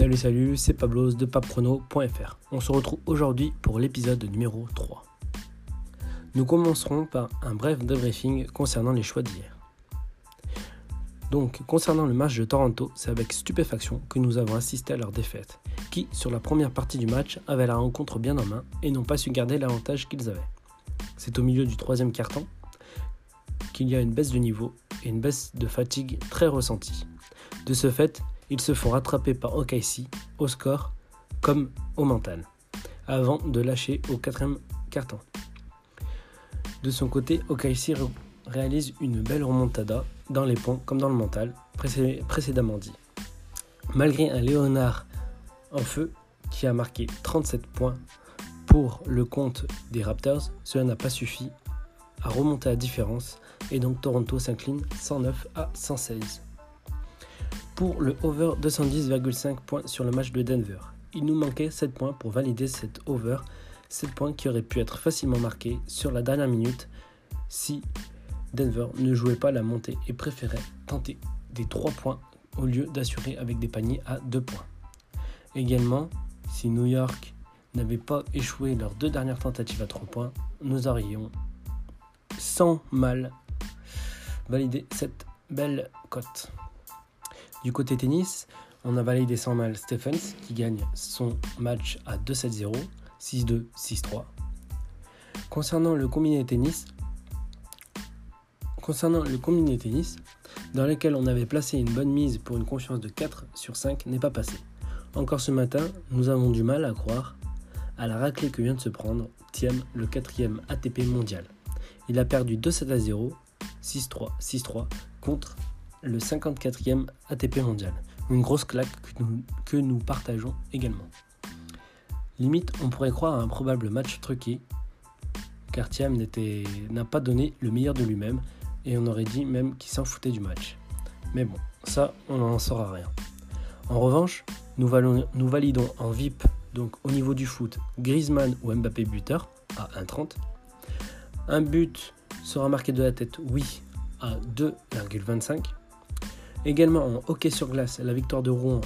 Salut salut, c'est Pablos de papprono.fr. On se retrouve aujourd'hui pour l'épisode numéro 3. Nous commencerons par un bref debriefing concernant les choix d'hier. Donc, concernant le match de Toronto, c'est avec stupéfaction que nous avons assisté à leur défaite, qui, sur la première partie du match, avaient la rencontre bien en main et n'ont pas su garder l'avantage qu'ils avaient. C'est au milieu du troisième quart-temps qu'il y a une baisse de niveau et une baisse de fatigue très ressentie. De ce fait, ils se font rattraper par OKC au score comme au mental, avant de lâcher au quatrième quart-temps. De son côté, OKC réalise une belle remontada dans les ponts comme dans le mental, précédemment dit. Malgré un Léonard en feu qui a marqué 37 points pour le compte des Raptors, cela n'a pas suffi à remonter la différence et donc Toronto s'incline 109 à 116. Pour le over 210,5 points sur le match de Denver, il nous manquait 7 points pour valider cet over, 7 points qui auraient pu être facilement marqués sur la dernière minute si Denver ne jouait pas la montée et préférait tenter des 3 points au lieu d'assurer avec des paniers à 2 points. Également, si New York n'avait pas échoué leurs deux dernières tentatives à 3 points, nous aurions sans mal validé cette belle cote. Du côté tennis, on a validé sans mal Stephens qui gagne son match à 2-7-0, 6-2, 6-3. Concernant le combiné tennis, concernant le combiné tennis, dans lequel on avait placé une bonne mise pour une confiance de 4 sur 5 n'est pas passé. Encore ce matin, nous avons du mal à croire à la raclée que vient de se prendre Thiem, le quatrième ATP mondial. Il a perdu 2-7 à 0, 6-3, 6-3 contre le 54e ATP mondial. Une grosse claque que nous, partageons également. Limite, on pourrait croire à un probable match truqué, car Thiem n'a pas donné le meilleur de lui-même, et on aurait dit même qu'il s'en foutait du match. Mais bon, ça, on n'en saura rien. En revanche, nous, nous validons en VIP, donc au niveau du foot, Griezmann ou Mbappé buteur à 1,30. Un but sera marqué de la tête, oui, à 2,25. Également en hockey sur glace, la victoire de Rouen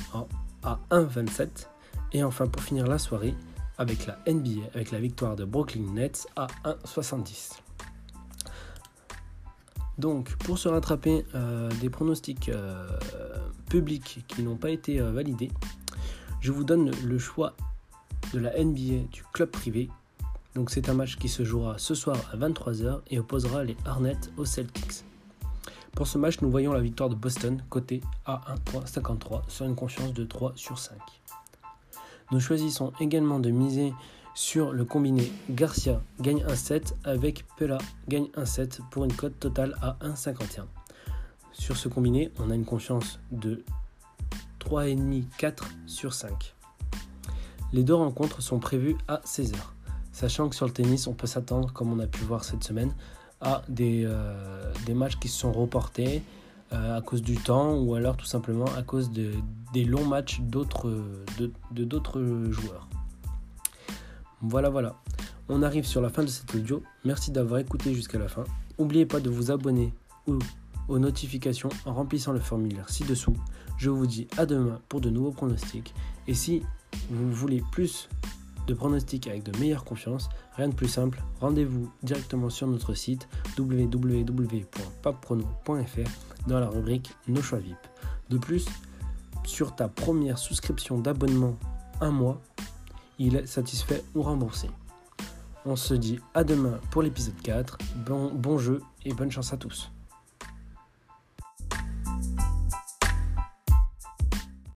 à 1,27. Et enfin pour finir la soirée, avec la NBA, avec la victoire de Brooklyn Nets à 1,70. Donc pour se rattraper euh, des pronostics euh, publics qui n'ont pas été euh, validés, je vous donne le choix de la NBA du club privé. Donc c'est un match qui se jouera ce soir à 23h et opposera les Hornets aux Celtics. Pour ce match, nous voyons la victoire de Boston, côté à 1.53 sur une confiance de 3 sur 5. Nous choisissons également de miser sur le combiné Garcia gagne 1-7 avec Pella gagne 1-7 pour une cote totale à 1,51. Sur ce combiné, on a une confiance de 3,5-4 sur 5. Les deux rencontres sont prévues à 16h, sachant que sur le tennis, on peut s'attendre, comme on a pu voir cette semaine, euh, des matchs qui se sont reportés euh, à cause du temps ou alors tout simplement à cause de, des longs matchs d'autres de, d'autres joueurs. Voilà, voilà. On arrive sur la fin de cet audio. Merci d'avoir écouté jusqu'à la fin. N'oubliez pas de vous abonner ou aux notifications en remplissant le formulaire ci-dessous. Je vous dis à demain pour de nouveaux pronostics. Et si vous voulez plus de pronostics avec de meilleure confiance, rien de plus simple, rendez-vous directement sur notre site www.papprono.fr dans la rubrique Nos choix VIP. De plus, sur ta première souscription d'abonnement un mois, il est satisfait ou remboursé. On se dit à demain pour l'épisode 4. Bon, bon jeu et bonne chance à tous.